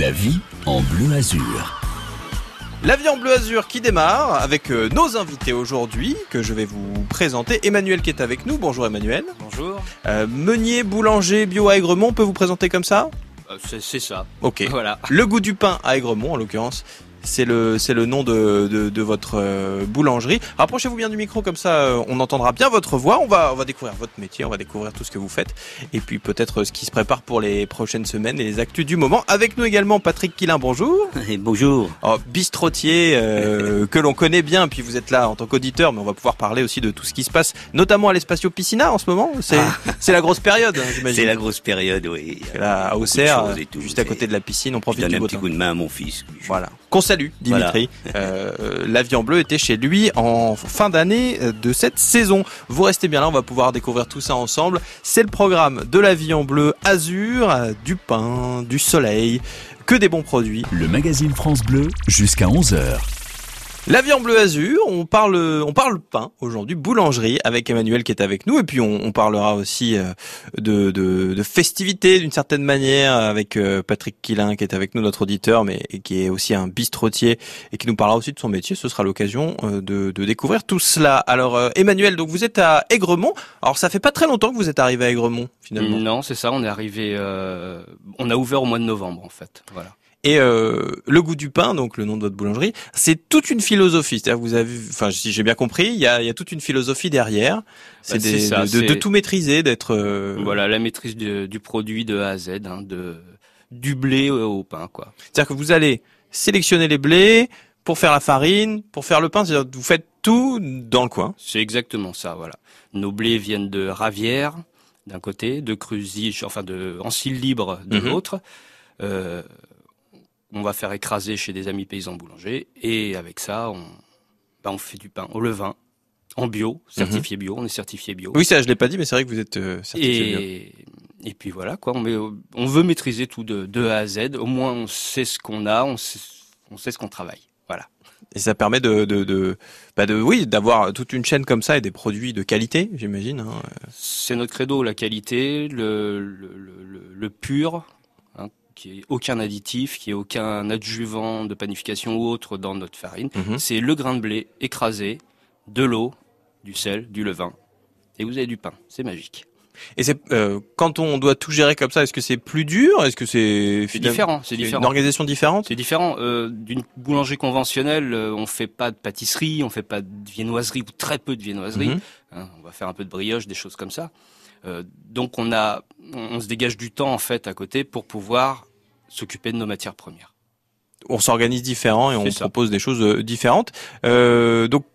La vie en bleu azur. La vie en bleu azur qui démarre avec euh, nos invités aujourd'hui que je vais vous présenter. Emmanuel qui est avec nous. Bonjour Emmanuel. Bonjour. Euh, meunier, boulanger, bio à Aigremont, on peut vous présenter comme ça? Euh, c'est, c'est ça. Ok. Voilà. Le goût du pain à Aigremont en l'occurrence. C'est le, c'est le nom de, de, de votre euh, boulangerie. Rapprochez-vous bien du micro comme ça euh, on entendra bien votre voix. On va, on va découvrir votre métier, on va découvrir tout ce que vous faites. Et puis peut-être euh, ce qui se prépare pour les prochaines semaines et les actus du moment. Avec nous également Patrick Quillin, bonjour. Et bonjour. Oh, bistrotier euh, que l'on connaît bien, puis vous êtes là en tant qu'auditeur, mais on va pouvoir parler aussi de tout ce qui se passe, notamment à l'Espacio Piscina en ce moment. C'est c'est la grosse période, hein, j'imagine. C'est la grosse période, oui. Là, à Auxerre, tout. juste à côté de la piscine, on Je profite donne du un beau petit temps. coup de main à mon fils. Voilà. Qu'on salue, Dimitri. Euh, la vie en bleu était chez lui en fin d'année de cette saison. Vous restez bien là, on va pouvoir découvrir tout ça ensemble. C'est le programme de la vie en bleu azur, du pain, du soleil, que des bons produits. Le magazine France Bleu jusqu'à 11h. La vie en bleu azur, on parle, on parle pain aujourd'hui, boulangerie avec Emmanuel qui est avec nous et puis on, on parlera aussi euh, de, de, de festivités d'une certaine manière avec euh, Patrick Quillin qui est avec nous, notre auditeur, mais qui est aussi un bistrotier et qui nous parlera aussi de son métier. Ce sera l'occasion euh, de, de découvrir tout cela. Alors Emmanuel, donc vous êtes à Aigremont. Alors ça fait pas très longtemps que vous êtes arrivé à Aigremont finalement. Non, c'est ça. On est arrivé. euh, on a ouvert au mois de novembre en fait. Voilà. Et euh, le goût du pain, donc le nom de votre boulangerie, c'est toute une philosophie. C'est-à-dire vous avez, enfin si j'ai bien compris, il y a, y a toute une philosophie derrière. C'est Bah, c'est ça, de, de- de tout maîtriser, d'être. euh, Voilà la maîtrise du, du produit de A à Z, hein, de du blé au, au pain quoi. C'est-à-dire que vous allez sélectionner les blés pour faire la farine, pour faire le pain. C'est-à-dire vous faites tout dans le coin. C'est exactement ça. Voilà. Nos blés viennent de Ravière d'un côté, de Cruzige, enfin de Ancille libre de Mhm. l'autre. Euh, on va faire écraser chez des amis paysans boulangers et avec ça on, bah, on fait du pain au levain en bio, certifié bio. On est certifié bio. Oui, ça je l'ai pas dit, mais c'est vrai que vous êtes euh, certifié bio. Et, et puis voilà quoi, on, met- on veut maîtriser tout de, de A à Z. Au moins on sait ce qu'on a, on sait, on sait ce qu'on travaille. Voilà. Et ça permet de, de, de, bah de oui, d'avoir toute une chaîne comme ça et des produits de qualité, j'imagine. hein. C'est notre credo, la qualité, le, le, le- pur, qui est aucun additif, qui est aucun adjuvant de panification ou autre dans notre farine. Mhm. C'est le grain de blé écrasé, de l'eau, du sel, du levain, et vous avez du pain. C'est magique. Et c'est euh, quand on doit tout gérer comme ça, est-ce que c'est plus dur? Est-ce que c'est différent, c'est Une différent. organisation différente? C'est différent. Euh, D'une boulangerie conventionnelle, euh, on fait pas de pâtisserie, on fait pas de viennoiserie ou très peu de viennoiserie. Mhm. Hein, on va faire un peu de brioche, des choses comme ça. Euh, donc on a, on, se dégage du temps en fait à côté pour pouvoir s'occuper de nos matières premières. On s'organise différent et on propose des choses euh, différentes. Euh, donc,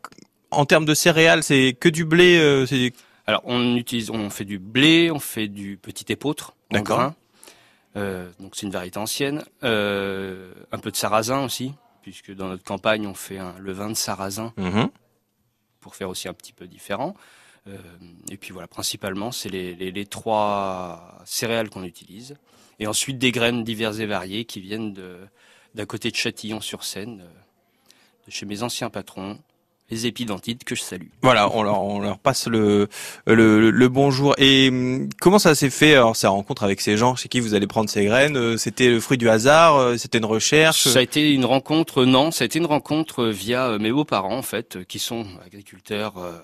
en termes de céréales, c'est que du blé. euh, c'est Alors on utilise, on fait du blé, on fait du petit épeautre en D'accord. grain. Euh, donc c'est une variété ancienne. Un peu de sarrasin aussi, puisque dans notre campagne on fait un levain de sarrasin Mhm. pour faire aussi un petit peu différent. Euh, et puis voilà, principalement, c'est les, les, les trois céréales qu'on utilise. Et ensuite, des graines diverses et variées qui viennent de, d'à côté de Châtillon-sur-Seine, euh, de chez mes anciens patrons, les épidantides que je salue. Voilà, on leur, on leur passe le, le, le bonjour. Et hum, comment ça s'est fait? Alors sa rencontre avec ces gens chez qui vous allez prendre ces graines euh, C'était le fruit du hasard C'était une recherche? Ça a été une rencontre, non, ça a été une rencontre via mes beaux-parents, en fait, qui sont agriculteurs euh,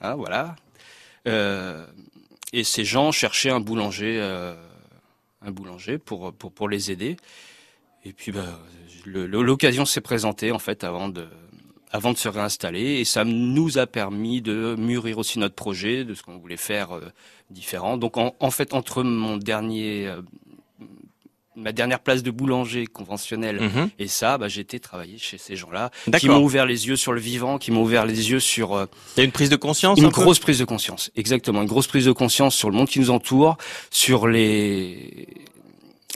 hein, voilà. Euh, et ces gens cherchaient un boulanger, euh, un boulanger pour, pour, les aider. Et puis, le- l'occasion s'est présentée, en fait, avant de, avant de se réinstaller. Et ça nous a permis de mûrir aussi notre projet, de ce qu'on voulait faire euh, différent. Donc, en, fait, entre mon dernier, ma dernière place de boulanger conventionnel Mhm. et ça, bah, j'ai été travailler chez ces gens-là, qui m'ont ouvert les yeux sur le vivant, qui m'ont ouvert les yeux sur euh, Il y a une prise de conscience une un peu grosse prise de conscience. Exactement, une grosse prise de conscience sur le monde qui nous entoure, sur les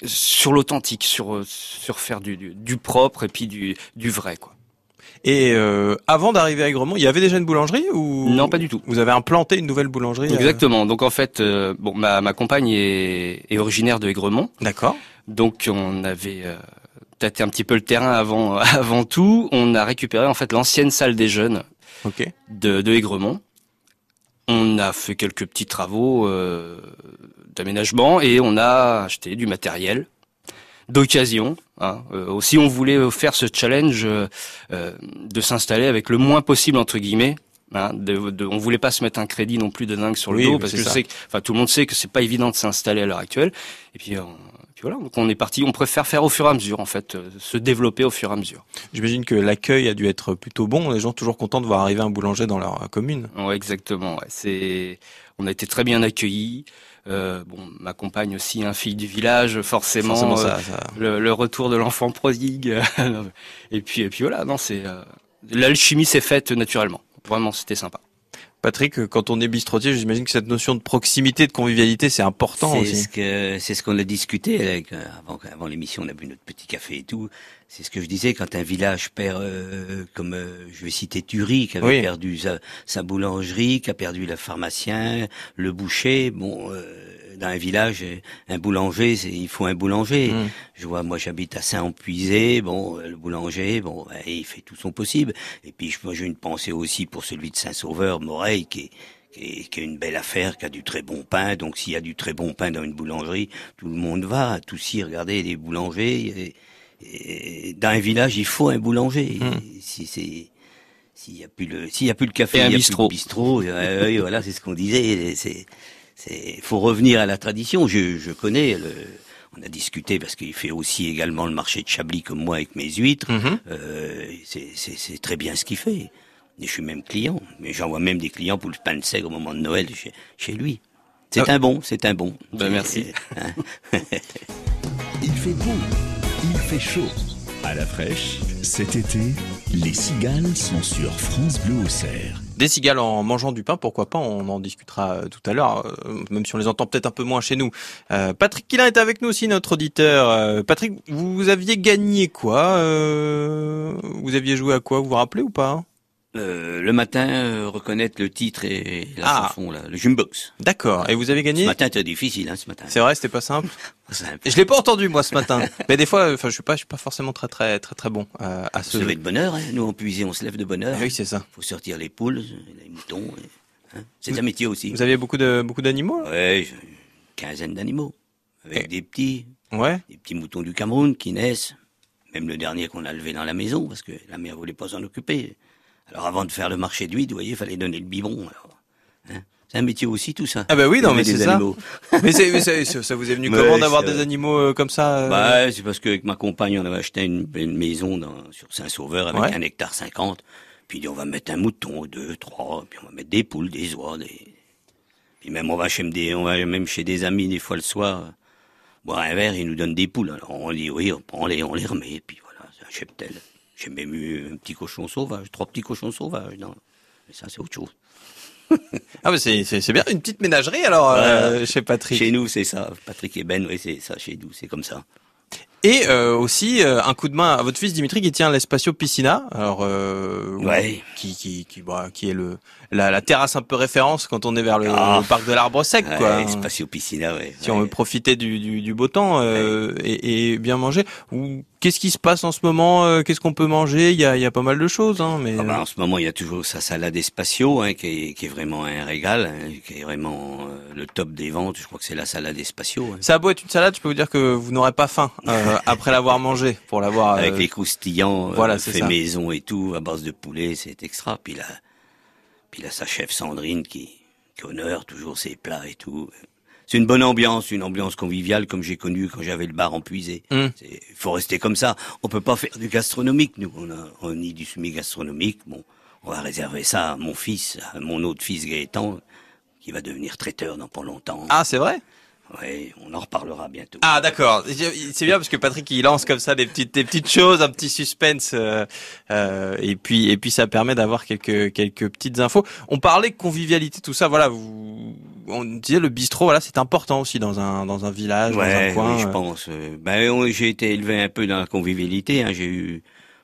sur l'authentique, sur euh, sur faire du, du, du propre et puis du, du vrai quoi. Et euh, avant d'arriver à Aigremont, il y avait déjà une boulangerie ou Non, pas du tout. Vous avez implanté une nouvelle boulangerie euh, Exactement. Donc en fait, euh, bon, ma, ma compagne est, est originaire de Aigremont, D'accord. Donc on avait euh, tâté un petit peu le terrain avant avant tout. On a récupéré en fait l'ancienne salle des jeunes Ok. de, de Aigremont. On a fait quelques petits travaux euh, d'aménagement et on a acheté du matériel, d'occasion. Hein. Euh, aussi, on voulait faire ce challenge euh, de s'installer avec le moins possible entre guillemets. Hein, de, de, on voulait pas se mettre un crédit non plus de dingue sur le Oui, dos parce que je sais, que, enfin tout le monde sait que c'est pas évident de s'installer à l'heure actuelle. Et puis, puis voilà, donc on est parti. On préfère faire au fur et à mesure en fait, euh, se développer au fur et à mesure. J'imagine que l'accueil a dû être plutôt bon. Les gens toujours contents de voir arriver un boulanger dans leur euh, commune. Ouais, exactement. Ouais. C'est, on a été très bien accueillis. Euh, bon, ma compagne aussi, un fille du village, forcément. Forcément, euh, ça, ça- le, le retour de l'enfant prodigue. et puis, et puis voilà. Non, c'est euh, l'alchimie s'est faite naturellement. Vraiment, c'était sympa. Patrick, quand on est bistrotier, j'imagine que cette notion de proximité, de convivialité, c'est important C'est aussi. ce que c'est ce qu'on a discuté avec, euh, avant, avant l'émission. On a bu notre petit café et tout. C'est ce que je disais quand un village perd, euh, comme euh, je vais citer Thury, qui avait Oui. perdu sa, sa boulangerie, qui a perdu le pharmacien, le boucher. Bon, euh, dans un village, un boulanger, il faut un boulanger. Mm. Je vois, moi j'habite à Saint-Empuisé, bon, euh, le boulanger, bon, ouais, il fait tout son possible. Et puis moi j'ai une pensée aussi pour celui de Saint-Sauveur, Moreil, qui est, qui est, une belle affaire, qui a du très bon pain. Donc s'il y a du très bon pain dans une boulangerie, tout le monde va. À Toussy, regardez les boulangers. Et, et dans un village, il faut un boulanger. Mm. Et Si c'est s'il y a plus le s'il y a plus le café, il y a bistrot. plus le bistrot. euh, oui, voilà, c'est ce qu'on disait. C'est c'est faut revenir à la tradition. Je je connais le on a discuté parce qu'il fait aussi également le marché de Chablis comme moi avec mes huîtres. Mhm. Euh, c'est- c'est c'est très bien ce qu'il fait. Et je suis même client. Mais j'envoie même des clients pour le pain de seigle au moment de Noël chez, chez lui. C'est Ah. un bon, c'est un bon. Ben, C'est- merci. hein. Il fait beau, il fait chaud. À la fraîche, cet été, les cigales sont sur France Bleu au cerf. Des cigales en mangeant du pain, pourquoi pas On en discutera euh, tout à l'heure, euh, même si on les entend peut-être un peu moins chez nous. Euh, Patrick Quillin est avec nous aussi, notre auditeur. Patrick, vous aviez gagné quoi Vous aviez joué à quoi Vous vous rappelez ou pas? Euh, le matin, euh, reconnaître le titre et la Ah. chanson, là, le jumbox. D'accord. Et vous avez Ce gagné matin, c'était difficile, hein, ce matin. C'est vrai, c'était pas simple. Peu- Je l'ai pas entendu moi ce matin. Mais des fois, enfin, je suis pas, je suis pas forcément très très très très bon euh, à se ce. lever de bonne heure, hein. nous en puisé, on se lève de bonne heure. Ah oui, c'est ça. faut sortir les poules, les moutons. et- hein. C'est un métier aussi. Vous aviez beaucoup de beaucoup d'animaux Ouais, une quinzaine d'animaux. Avec Et- des petits, Ouais. des petits moutons du Cameroun qui naissent. Même le dernier qu'on a levé dans la maison, parce que la mère voulait pas s'en occuper. Alors avant de faire le marché d'huile, vous voyez, il fallait donner le biberon. alors. Hein? c'est un métier aussi, tout ça. Ah bah oui, non mais c'est ça. animaux. Mais, c'est- mais c'est- ça vous est venu comment d'avoir des animaux euh, comme ça euh Bah, c'est parce qu'avec ma compagne, on avait acheté une, une maison dans, sur Saint-Sauveur avec Ouais. un hectare cinquante. Puis il dit, on va mettre un mouton, deux, trois, puis on va mettre des poules, des oies, des... Puis même on va chez des, on va même chez des amis des fois le soir, euh, boire un verre, ils nous donnent des poules. Alors on dit oui, on prend les, on les remet, puis voilà, c'est un cheptel. J'ai même eu un petit cochon sauvage, trois petits cochons sauvages. Non, mais ça c'est autre chose. Ah c'est c'est c'est bien une petite ménagerie alors euh, chez Patrick. Chez nous c'est ça, Patrick et Ben, oui c'est ça chez nous, c'est comme ça. Et euh, aussi euh, un coup de main à votre fils Dimitri qui tient l'Espacio Piscina, alors euh, Ouais. qui qui qui bah, qui est le la, la terrasse un peu référence quand on est vers le, Ah. le parc de l'Arbre Sec quoi. Ouais, Spatio Piscina, ouais. Si on veut profiter du, du, du beau temps euh, et, et bien manger. Ou qu'est-ce qui se passe en ce moment euh, Qu'est-ce qu'on peut manger? Il y a, il y a pas mal de choses, hein, mais Ah bah, en ce moment, il y a toujours sa salade Espacio, hein, qui, est, qui est vraiment un régal, hein, qui est vraiment euh, le top des ventes. Je crois que c'est la salade Espacio. Hein. ça a beau être une salade, je peux vous dire que vous n'aurez pas faim après l'avoir mangé pour l'avoir. Avec euh, les croustillants, euh, voilà, fait ça. maison et tout, à base de poulet, c'est extra. Puis là, puis là, sa chef Sandrine qui, qui honore toujours ses plats et tout. C'est une bonne ambiance, une ambiance conviviale comme j'ai connu quand j'avais le bar en puisé. Mm. Il faut rester comme ça. On peut pas faire du gastronomique, nous. On a, on nie du semi-gastronomique. Bon, on va réserver ça à mon fils, à mon autre fils Gaëtan, qui va devenir traiteur dans pas longtemps. Ah, c'est vrai? Ouais, on en reparlera bientôt. Ah, d'accord. C'est bien parce que Patrick il lance comme ça des petites des petites choses, un petit suspense, euh, euh, et puis et puis ça permet d'avoir quelques quelques petites infos. On parlait convivialité, tout ça. Voilà, vous, on disait le bistrot. Voilà, c'est important aussi dans un dans un village, dans un coin. oui, je euh. pense. Euh, Ben, j'ai été élevé un peu dans la convivialité. Hein. J'ai eu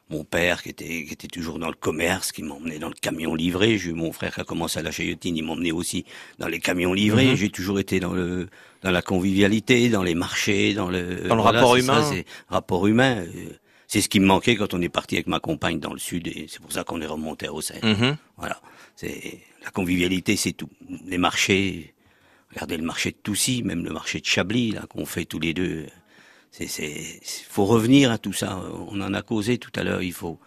mon père qui était, qui était toujours dans le commerce, qui m'emmenait dans le camion livré. J'ai eu mon frère qui a commencé à la Chayotine, il m'emmenait aussi dans les camions livrés. Mhm. J'ai toujours été dans le dans la convivialité, dans les marchés, dans le Dans le rapport c'est humain. ça, c'est rapport humain. euh, C'est ce qui me manquait quand on est parti avec ma compagne dans le sud, et c'est pour ça qu'on est remonté à Auxerre. Mhm. Voilà. C'est la convivialité, c'est tout. Les marchés, regardez le marché de Toussy, même le marché de Chablis là qu'on fait tous les deux. C'est, faut revenir à tout ça. On en a causé tout à l'heure. Il faut,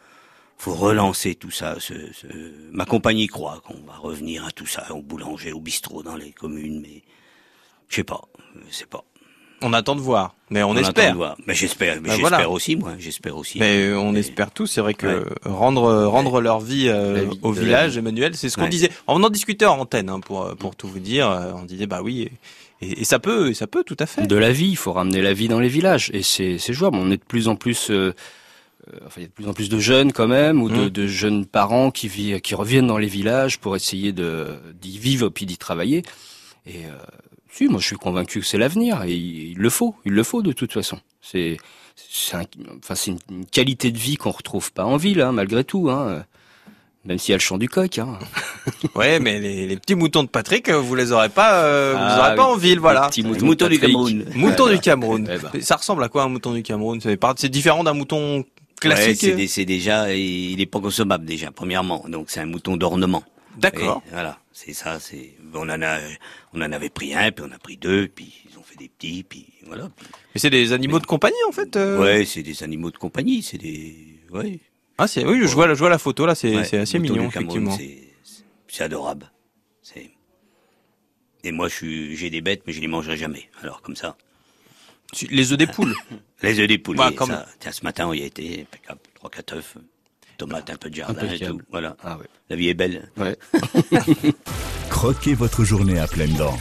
faut relancer tout ça. Ce, ce... Ma compagnie croit qu'on va revenir à tout ça, au boulanger, au bistrot dans les communes, mais je sais pas, je sais pas. On attend de voir, mais on, On espère. attend de voir. Mais j'espère, mais Bah, j'espère voilà. aussi, moi, j'espère aussi. Mais euh, on espère tous, c'est vrai que Ouais. rendre rendre leur vie, euh, vie au village, la Emmanuel, c'est ce qu'on Ouais. disait. On en discutait en antenne, hein, pour euh, pour tout vous dire. Euh, On disait bah oui, et, et ça peut, ça peut tout à fait. de la vie. Il faut ramener la vie dans les villages et c'est c'est jouable. On est de plus en plus, euh, euh, enfin il y a de plus en plus de jeunes quand même ou de, Mm. de jeunes parents qui vivent, qui reviennent dans les villages pour essayer de d'y vivre puis d'y travailler. Et euh, si, moi je suis convaincu que c'est l'avenir et il, il le faut, il le faut de toute façon. C'est c'est un- enfin c'est une, une qualité de vie qu'on retrouve pas en ville hein, malgré tout. Hein. Même s'il y a le chant du coq. Hein. Ouais, mais les, les petits moutons de Patrick, euh, vous les aurez pas, euh, vous les Ah aurez pas oui. en ville, voilà. Les petits moutons du. Cameroun. Mouton du. Cameroun. Eh ben. Ça ressemble à quoi un mouton du Cameroun? C'est différent d'un mouton classique. c'est déjà, il est pas consommable déjà, premièrement. Donc c'est un mouton d'ornement. D'accord. Voilà, c'est ça. C'est on en a, on en avait pris un, puis on a pris deux, puis ils ont fait des petits, puis voilà. Mais c'est des animaux de compagnie en fait. euh Ouais, c'est des animaux de compagnie, c'est des, ouais. Ah c'est oui, je vois, la- je vois la photo là, c'est ouais, c'est assez mignon Cameroun, effectivement. C'est, c'est adorable. C'est. Et moi, je suis, j'ai des bêtes, mais je les mangerai jamais. Alors comme ça, Les œufs des poules. les œufs des poules. Bah, comme- ça, tiens, ce matin, on y a été, impeccable, trois, quatre œufs, tomates, un peu de jardin et tout. Voilà, Ah ouais. la vie est belle. Ouais. Croquez votre journée à pleines dents.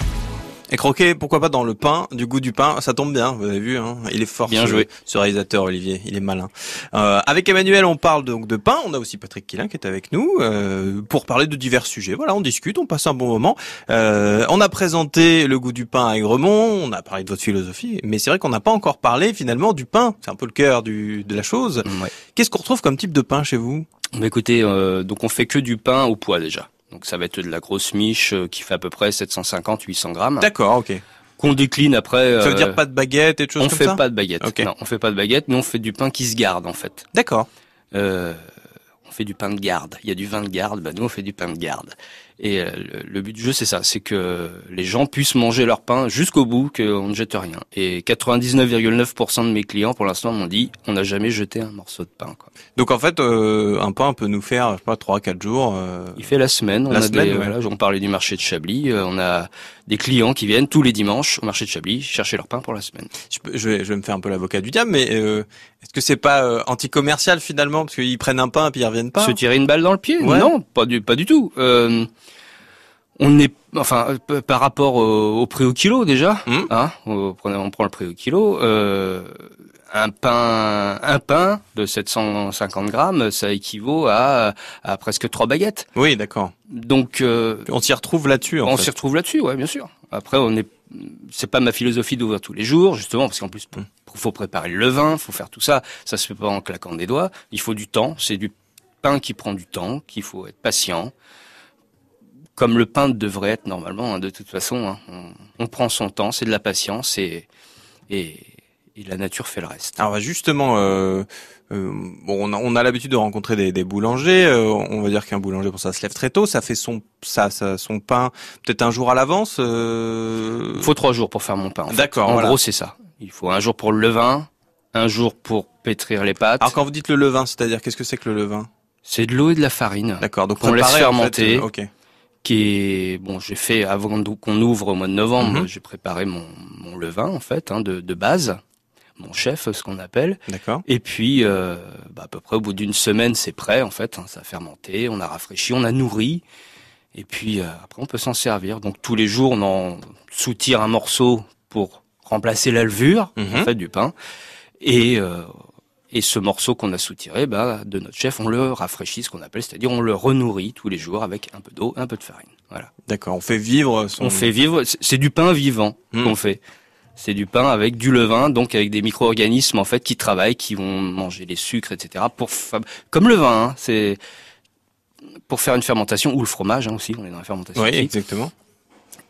Et croquer, pourquoi pas dans le pain, du goût du pain, ça tombe bien, vous avez vu, hein, il est fort Bien ce, joué. ce réalisateur Olivier, il est malin. Euh, avec Emmanuel, on parle donc de pain, on a aussi Patrick Quillin qui est avec nous euh, pour parler de divers sujets. Voilà, on discute, on passe un bon moment. Euh, on a présenté le goût du pain à Aigremont, on a parlé de votre philosophie, mais c'est vrai qu'on n'a pas encore parlé finalement du pain, c'est un peu le cœur du, de la chose. Ouais. Qu'est-ce qu'on retrouve comme type de pain chez vous? Bah écoutez, euh, donc on fait que du pain au poids déjà. Donc ça va être de la grosse miche euh, qui fait à peu près 750-800 grammes. D'accord, ok. Qu'on décline après. Ça veut euh, dire pas de baguette et de choses On comme fait ça pas de baguette. Ok. Non, on fait pas de baguette, mais on fait du pain qui se garde en fait. D'accord. Euh, on fait du pain de garde. Il y a du vin de garde, bah nous on fait du pain de garde. Et euh, le, but du jeu c'est ça, c'est que les gens puissent manger leur pain jusqu'au bout, qu'on ne jette rien. Et 99,9% de mes clients pour l'instant m'ont dit on n'a jamais jeté un morceau de pain. Quoi. Donc en fait, euh, un pain peut nous faire, je sais pas, 3-4 jours. euh, Il fait la semaine. On La a semaine, des, ouais. voilà, on parlait du marché de Chablis. euh, on a des clients qui viennent tous les dimanches au marché de Chablis chercher leur pain pour la semaine. Je, peux- je vais, je vais me faire un peu l'avocat du diable, mais euh, est-ce que c'est pas euh, anti-commercial finalement? Parce qu'ils prennent un pain puis ils reviennent pas Se tirer une balle dans le pied? Ouais. Non, pas du pas du tout. Euh, on est enfin par rapport au, au prix au kilo déjà. Mhm. Hein, on, prend, on prend le prix au kilo. Euh, un pain un pain de 750 grammes, ça équivaut à, à presque trois baguettes. Oui, d'accord. Donc euh, On s'y retrouve là-dessus. En on s'y retrouve là-dessus, ouais, bien sûr. Après, on est, c'est pas ma philosophie d'ouvrir tous les jours, justement, parce qu'en plus, Mm. il faut préparer le levain, faut faire tout ça. Ça se fait pas en claquant des doigts. Il faut du temps. C'est du pain qui prend du temps, qu'il faut être patient. Comme le pain devrait être normalement, hein, de toute façon. hein. On, on prend son temps, c'est de la patience et, et, et la nature fait le reste. Alors justement, euh, euh, bon, on a, on a l'habitude de rencontrer des, des boulangers. euh, on va dire qu'un boulanger pour ça se lève très tôt. Ça fait son ça, ça son pain peut-être un jour à l'avance. Euh... Il faut trois jours pour faire mon pain. en. D'accord, En voilà. gros, c'est ça. Il faut un jour pour le levain, un jour pour pétrir les pâtes. Alors quand vous dites le levain, c'est-à-dire qu'est-ce que c'est que le levain? C'est de l'eau et de la farine. D'accord. Donc Qu'on laisse préparer, en fait, fermenter. Qui est bon, j'ai fait avant qu'on ouvre au mois de novembre, Mhm. j'ai préparé mon, mon levain en fait hein, de, de base, mon chef, ce qu'on appelle. D'accord. Et puis euh, bah, à peu près au bout d'une semaine, c'est prêt en fait. hein, ça a fermenté, on a rafraîchi, on a nourri. Et puis euh, après, on peut s'en servir. Donc tous les jours, on en soutire un morceau pour remplacer la levure Mhm. en fait du pain. Et euh, et ce morceau qu'on a soutiré, bah, de notre chef, on le rafraîchit, ce qu'on appelle, c'est-à-dire on le renourrit tous les jours avec un peu d'eau, un peu de farine. Voilà. D'accord. On fait vivre son. On fait vivre, c'est- du pain vivant Mm. qu'on fait. C'est du pain avec du levain, donc avec des micro-organismes en fait qui travaillent, qui vont manger les sucres, etc. Pour fab- comme le vin, hein, c'est pour faire une fermentation ou le fromage hein, aussi. On est dans la fermentation Oui, aussi. exactement.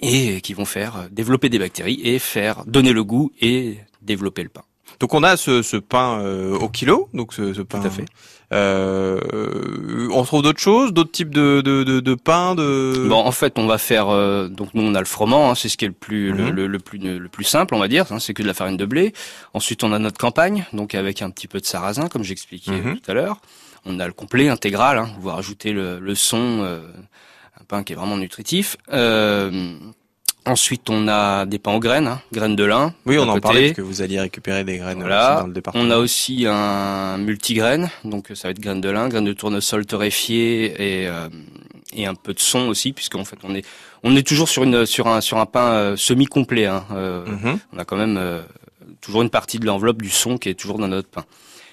et qui vont faire euh, développer des bactéries et faire donner le goût et développer le pain. Donc on a ce, ce pain euh, au kilo, donc ce, ce pain. à fait. Euh, on trouve d'autres choses, d'autres types de, de, de, de pain, de. Bon, en fait, on va faire euh, donc nous on a le froment, hein, c'est ce qui est le plus le, Mhm. le, le plus le plus simple, on va dire, hein, c'est que de la farine de blé. Ensuite, on a notre campagne, donc avec un petit peu de sarrasin, comme j'expliquais Mhm. tout à l'heure. On a le complet intégral, hein, vous rajouter le, le son, euh, un pain qui est vraiment nutritif. Euh, ensuite, on a des pains aux graines, hein, graines de lin. oui, on en parlait parce que vous alliez récupérer des graines Voilà. aussi dans le département. On a aussi un multigraine, donc ça va être graines de lin, graines de tournesol torréfiées et euh, et un peu de son aussi, puisqu'en fait on est on est toujours sur une sur un sur un pain euh, semi complet. Hein, euh, Mhm. On a quand même euh, toujours une partie de l'enveloppe du son qui est toujours dans notre pain.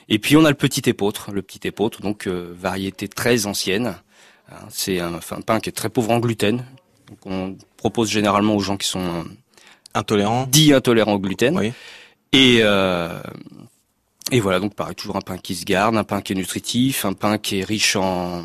Et puis on a le petit épeautre, le petit épeautre, donc euh, variété très ancienne. Hein, C'est un, enfin, un pain qui est très pauvre en gluten. Donc on propose généralement aux gens qui sont euh, Intolérant. dits intolérants au gluten. Oui. Et, euh, et voilà, donc pareil, toujours un pain qui se garde, un pain qui est nutritif, un pain qui est riche en,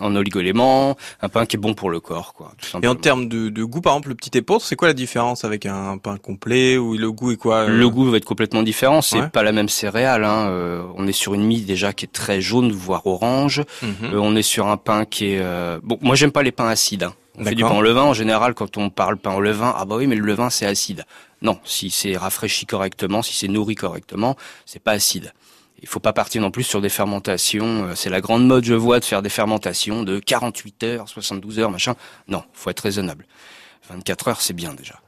en oligoéléments, un pain qui est bon pour le corps, quoi. tout Et en termes de, de goût, par exemple, le petit épeautre, c'est quoi la différence avec un pain complet ou le goût est quoi euh, Le goût va être complètement différent, c'est Ouais. pas la même céréale. Hein. euh, on est sur une mie déjà qui est très jaune, voire orange. Mhm. Euh, on est sur un pain qui est bon. Moi, j'aime pas les pains acides. hein. On fait du pain au levain en général. Quand on parle pain au levain, ah bah oui, mais le levain c'est acide. Non, si c'est rafraîchi correctement, si c'est nourri correctement, c'est pas acide. Il faut pas partir non plus sur des fermentations. euh, C'est la grande mode, je vois, de faire des fermentations de 48 heures, 72 heures, machin. Non, faut être raisonnable. 24 heures, c'est bien déjà.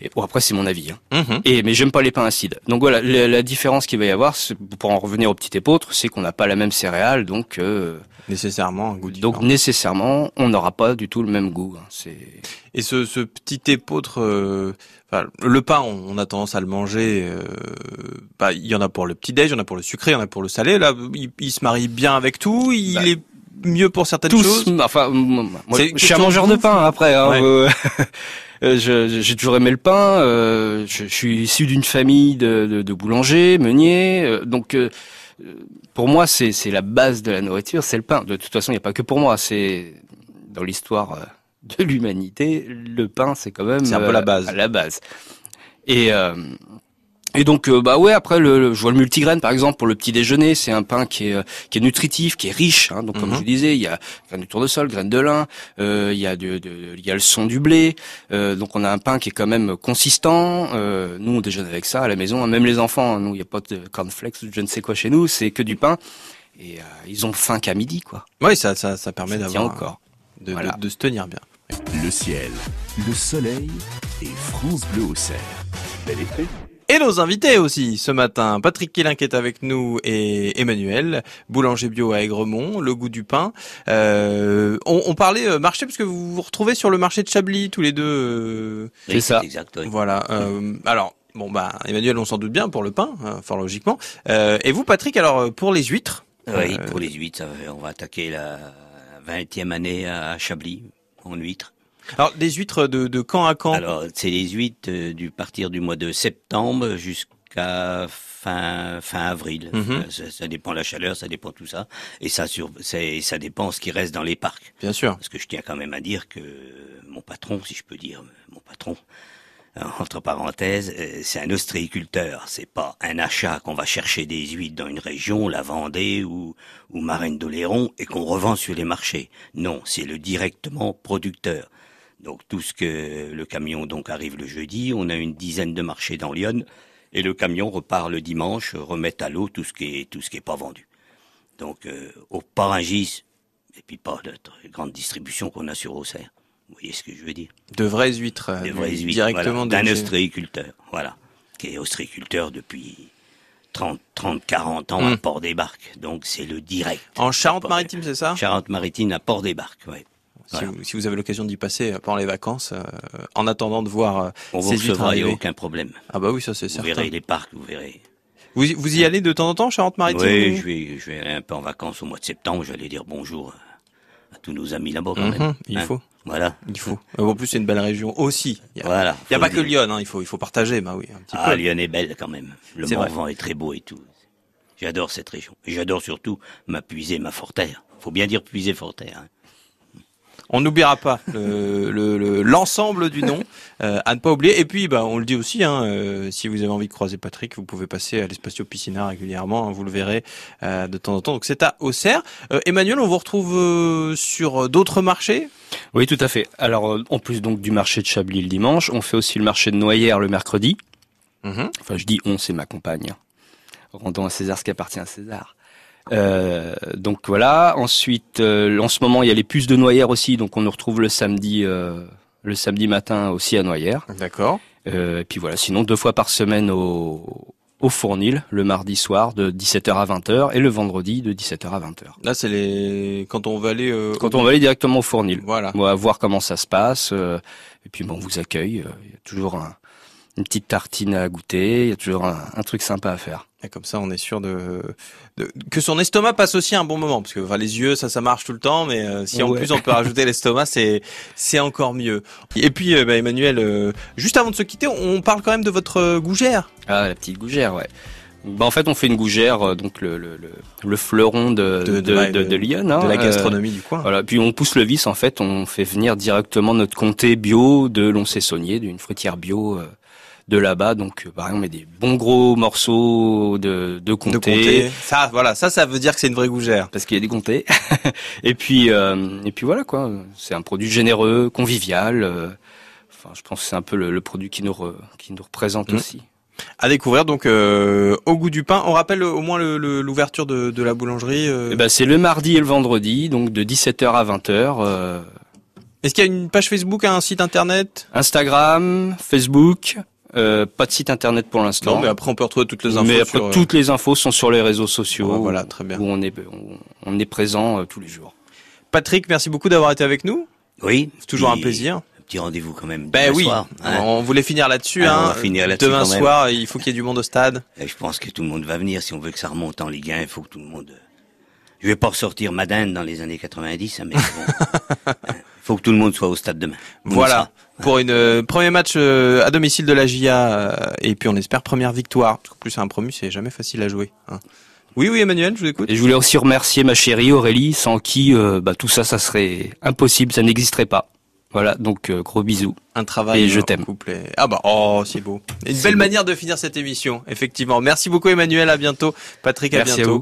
Et bon, après, c'est mon avis. Hein. Mhm. Et mais j'aime pas les pains acides. Donc voilà, la, la différence qu'il va y avoir, pour en revenir au petit épeautre, c'est qu'on n'a pas la même céréale, donc euh, Nécessairement un goût différent. donc nécessairement, on n'aura pas du tout le même goût. hein. C'est Et ce, ce petit épeautre, euh, enfin, le pain, on, on a tendance à le manger. euh, bah, il y en a pour le petit déj, il y en a pour le sucré, il y en a pour le salé. Là, il, il se marie bien avec tout. Il Bah, est mieux pour certaines tous. choses. Enfin, moi, je suis un mangeur de pain après. Hein, Ouais. euh, J'ai toujours aimé le pain. euh, je, je suis issu d'une famille de, de, de boulangers, meuniers. euh, donc, euh, euh, pour moi, c'est la base de la nourriture, c'est le pain. De toute façon, il n'y a pas que pour moi. C'est dans l'histoire euh, de l'humanité, le pain, c'est quand même un peu euh, la base. à la base. Et euh, et donc euh, bah ouais après le, le- je vois le multigraine par exemple pour le petit déjeuner c'est un pain qui est euh, qui est nutritif qui est riche hein, donc comme Mhm. je vous disais il y a graines de tournesol graines de lin euh, il y a de, de- il y a le son du blé euh, donc on a un pain qui est quand même consistant euh, nous on déjeune avec ça à la maison hein, même les enfants hein, nous il y a pas de cornflakes ou je ne sais quoi chez nous c'est que du pain et euh, ils ont faim qu'à midi quoi Oui, ça, ça, ça permet d'avoir corps de, de- Voilà. de se tenir bien. Le ciel, le soleil et France Bleu au cerf. Bel été. Et nos invités aussi ce matin, Patrick Quélin qui est avec nous et Emmanuel, boulanger bio à Aigremont, le goût du pain. Euh, on, on parlait euh, marché parce que vous vous retrouvez sur le marché de Chablis tous les deux. euh, C'est ça. Exact, oui. Voilà. euh, alors bon bah Emmanuel on s'en doute bien pour le pain, hein, fort logiquement. Euh, et vous Patrick alors euh, pour les huîtres. Oui, pour les huîtres, on va attaquer la 20e année à Chablis, en huîtres. Alors des huîtres de, de camp à camp. Alors, c'est les huîtres euh, du partir du mois de septembre jusqu'à fin fin avril. Mhm. Ça, ça dépend de la chaleur, ça dépend de tout ça, et ça sur, c'est- ça dépend ce qui reste dans les parcs. Bien sûr. Parce que je tiens quand même à dire que mon patron, si je peux dire, mon patron, euh, entre parenthèses, euh, c'est un ostréiculteur. C'est pas un achat qu'on va chercher des huîtres dans une région, la Vendée ou, ou Marraine d'Oléron et qu'on revend sur les marchés. Non, c'est le directement producteur. Donc tout ce que le camion donc arrive le jeudi, on a une dizaine de marchés dans Lyon et le camion repart le dimanche, remet à l'eau tout ce qui est tout ce qui est pas vendu. Donc euh, au Paringis et puis pas de très grande distribution qu'on a sur Auxerre. Vous voyez ce que je veux dire De vraies huîtres. euh, Des vraies huîtres, directement voilà, de d'un ostréiculteur, voilà, qui est ostréiculteur depuis 30, 30 40 ans à Mm. Port-des-Barques. Donc c'est le direct. En Charente-Maritime, c'est ça? Charente-Maritime à Port-des-Barques, si, vous, si vous avez l'occasion d'y passer pendant les vacances, euh, en attendant de voir euh, On vous ces huîtres recevra, il n'y a aucun problème. Ah bah oui, ça c'est Vous certain. verrez les parcs, vous verrez. Vous, y- vous y allez de temps en temps, Charente-Maritime Oui, vous je vais, je vais aller un peu en vacances au mois de septembre. Je vais aller dire bonjour à tous nos amis là-bas quand Mhm, même. il Hein faut. Voilà. Il faut. En plus, c'est une belle région aussi. Il y a, Voilà. il y a pas que. Lyon, hein, il faut, il faut partager, bah oui, un petit Ah, peu. Lyon est belle quand même. Le. Morvan est très beau et tout. J'adore cette région. Et j'adore surtout ma puisée, ma forterre. Faut bien dire puisée forterre. hein. On n'oubliera pas l'ensemble le, le, l'ensemble du nom euh, à ne pas oublier. Et puis, bah, on le dit aussi, hein, euh, si vous avez envie de croiser Patrick, vous pouvez passer à l'Espatio Piscina régulièrement. Hein, vous le verrez euh, de temps en temps. Donc c'est à Auxerre. Emmanuel, on vous retrouve sur d'autres marchés? Oui, tout à fait. Alors, en plus donc du marché de Chablis le dimanche, on fait aussi le marché de Noyères le mercredi. Mhm. Enfin, je dis on, c'est ma compagne. Rendons à César ce qui appartient à César. Euh, donc voilà. Ensuite, euh, en ce moment, il y a les puces de Noyères aussi, donc on nous retrouve le samedi, euh, le samedi matin aussi à Noyères. D'accord. Euh, et puis voilà. Sinon, deux fois par semaine au au Fournil, le mardi soir de 17h à 20h et le vendredi de 17h à 20h. Là, c'est les quand on va aller. euh, Quand on va aller directement au Fournil. Voilà. On va voir comment ça se passe. euh, et puis bon, on vous accueille. euh, Il y a toujours un- une petite tartine à goûter. Il y a toujours un, un truc sympa à faire. Et comme ça, on est sûr de, de- que son estomac passe aussi un bon moment, parce que enfin, les yeux, ça, ça marche tout le temps, mais euh, si en Ouais. plus on peut rajouter l'estomac, c'est c'est encore mieux. Et puis, euh, bah, Emmanuel, euh, juste avant de se quitter, on parle quand même de votre euh, gougère. Ah, la petite gougère, ouais. Bah, en fait, on fait une gougère, euh, donc le, le, le, le fleuron de, De- de, Lyon. hein, de la gastronomie du coin. Voilà, puis on pousse le vice en fait, on fait venir directement notre comté bio de Lons-Saunier, d'une fruitière bio euh, de là-bas. Donc euh, on met des bons gros morceaux de, de de comté. Ça, voilà, ça, ça veut dire que c'est une vraie gougère. parce qu'il y a des comtés. et puis euh, et puis voilà quoi, c'est un produit généreux, convivial. euh, Enfin, je pense que c'est un peu le, le produit qui nous re- qui nous représente Mhm. aussi. À découvrir donc euh, au goût du pain. On rappelle au moins l'ouverture de, de la boulangerie. euh. Eh ben, c'est le mardi et le vendredi, donc de 17h à 20h. euh, Est-ce qu'il y a une page Facebook, un site internet? Instagram, Facebook, euh, pas de site internet pour l'instant. Non, mais après on peut retrouver toutes les infos. Mais après, sur, euh, toutes les infos sont sur les réseaux sociaux. Ouais, voilà, très bien. Où on est, on, on est présent euh, tous les jours. Patrick, merci beaucoup d'avoir été avec nous. Oui. C'est toujours un plaisir. Un petit rendez-vous quand même. Ben demain oui, soir, hein. on voulait finir là-dessus. Ah, hein. on va finir là-dessus Demain quand même. soir, il faut qu'il y ait du monde au stade. Et je pense que tout le monde va venir. Si on veut que ça remonte en Ligue 1, il faut que tout le monde... euh, Je vais pas ressortir Madame dans les années 90, hein, mais bon. Il faut que tout le monde soit au stade demain. Voilà, pour une euh, premier match euh, à domicile de la GIA euh, et puis on espère première victoire. Parce qu'en plus un promu, c'est jamais facile à jouer. hein. Oui, oui, Emmanuel, je vous écoute. Et je voulais aussi remercier ma chérie Aurélie, sans qui euh, bah, tout ça, ça serait impossible, ça n'existerait pas. Voilà, donc euh, gros bisous. Un travail Et je t'aime. Ah bah, oh, c'est beau. Une C'est belle beau. manière de finir cette émission, effectivement. Merci beaucoup, Emmanuel. À bientôt. Patrick, à Merci à bientôt. vous.